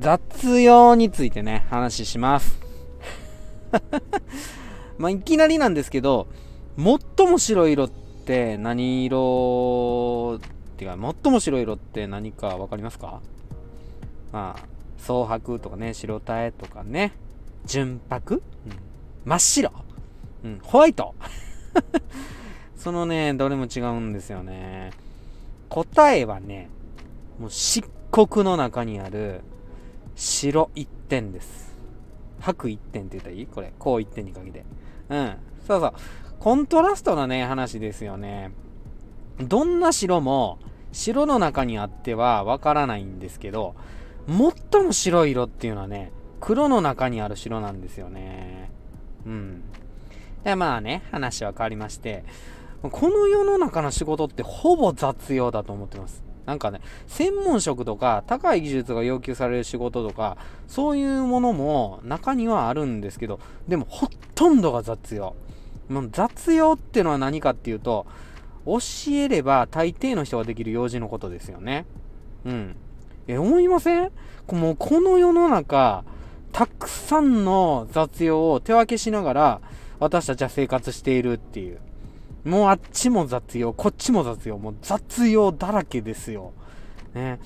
雑用についてね、話します。まあ、いきなりなんですけど、最も白い色って何色っていうか、最も白い色って何か分かりますか？まあ、蒼白とかね、白タエとかね、純白、うん、真っ白、うん、ホワイト？そのね、どれも違うんですよね。答えはね、もう漆黒の中にある白一点です。白一点って言ったらいい？これ。こう一点にかけて。うん。そうそう。コントラストなね、話ですよね。どんな白も、白の中にあってはわからないんですけど、最も白い色っていうのはね、黒の中にある白なんですよね。うん。で、まあね、話は変わりまして、この世の中の仕事ってほぼ雑用だと思ってます。なんかね、専門職とか高い技術が要求される仕事とか、そういうものも中にはあるんですけど、でもほとんどが雑用。もう雑用ってのは何かっていうと、教えれば大抵の人ができる用事のことですよね。うん。え、思いません？もうこの世の中、たくさんの雑用を手分けしながら、私たちは生活しているっていう。もうあっちも雑用、こっちも雑用、もう雑用だらけですよ。ね。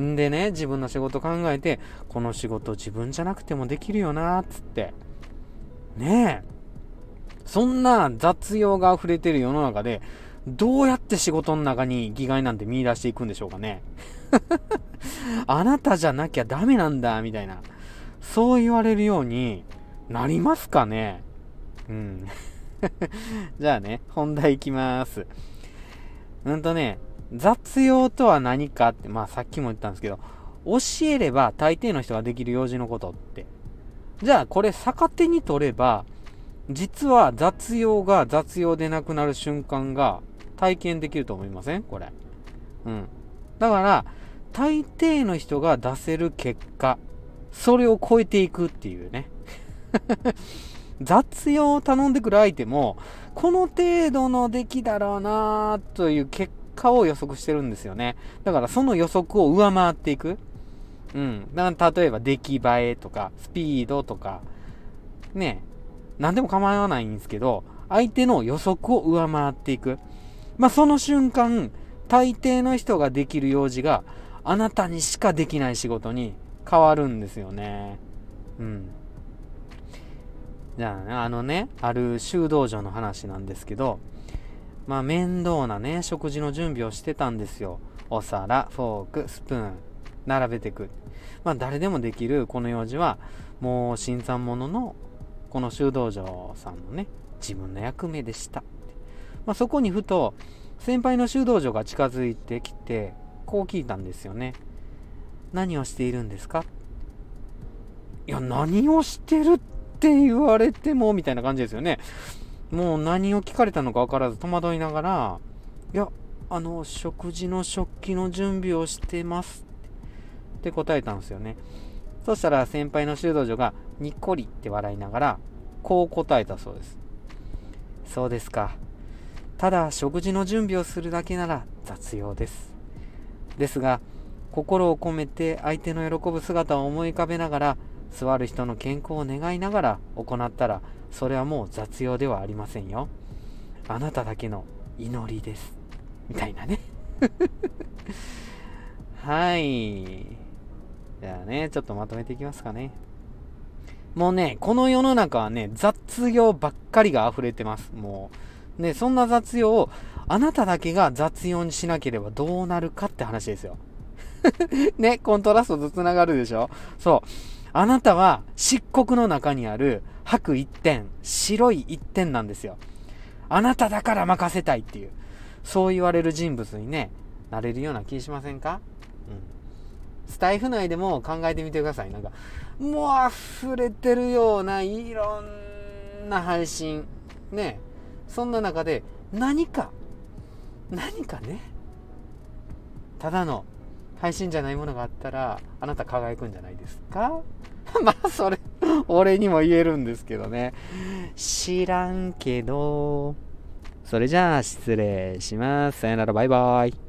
んでね、自分の仕事考えて、この仕事自分じゃなくてもできるよな、つって。ねえ。そんな雑用が溢れてる世の中で、どうやって仕事の中に義害なんて見出していくんでしょうかね。あなたじゃなきゃダメなんだ、みたいな。そう言われるようになりますかね。うん。じゃあね、本題いきます。うんとね、雑用とは何かって、まあさっきも言ったんですけど、教えれば大抵の人ができる用事のことって。じゃあこれ逆手に取れば、実は雑用が雑用でなくなる瞬間が体験できると思いません？これ。うん。だから、大抵の人が出せる結果、それを超えていくっていうね。雑用を頼んでくる相手も、この程度の出来だろうなという結果を予測してるんですよね。だからその予測を上回っていく。うん。だから例えば出来栄えとか、スピードとか、ね、何でも構わないんですけど、相手の予測を上回っていく。まあ、その瞬間、大抵の人ができる用事が、あなたにしかできない仕事に変わるんですよね。うん。じゃあ、あのね、ある修道場の話なんですけど、まあ面倒なね、食事の準備をしてたんですよ。お皿、フォーク、スプーン、並べてく。まあ誰でもできるこの用事は、もう新参者のこの修道場さんのね、自分の役目でした。まあそこにふと、先輩の修道場が近づいてきて、こう聞いたんですよね。何をしているんですか？いや、何をしてるってって言われても、みたいな感じですよね。もう何を聞かれたのか分からず戸惑いながら、いや、あの、食事の食器の準備をしてますって答えたんですよね。そしたら先輩の修道女がにっこりって笑いながら、こう答えたそうです。そうですか。ただ食事の準備をするだけなら雑用です。ですが、心を込めて相手の喜ぶ姿を思い浮かべながら座る人の健康を願いながら行ったらそれはもう雑用ではありませんよ。あなただけの祈りです。みたいなね。はい。じゃあねちょっとまとめていきますかね。もうねこの世の中はね雑用ばっかりが溢れてます。もうねそんな雑用をあなただけが雑用にしなければどうなるかって話ですよ。ね、コントラストと繋がるでしょ。そう。あなたは漆黒の中にある白一点、白い一点なんですよ。あなただから任せたいっていう、そう言われる人物にね、なれるような気しませんか？うん。スタイフ内でも考えてみてください。なんか、もう溢れてるようないろんな配信。ね。そんな中で何か、何かね、ただの配信じゃないものがあったら、あなた輝くんじゃないですか？まあ、それ、俺にも言えるんですけどね。知らんけど。それじゃあ、失礼します。さよなら、バイバイ。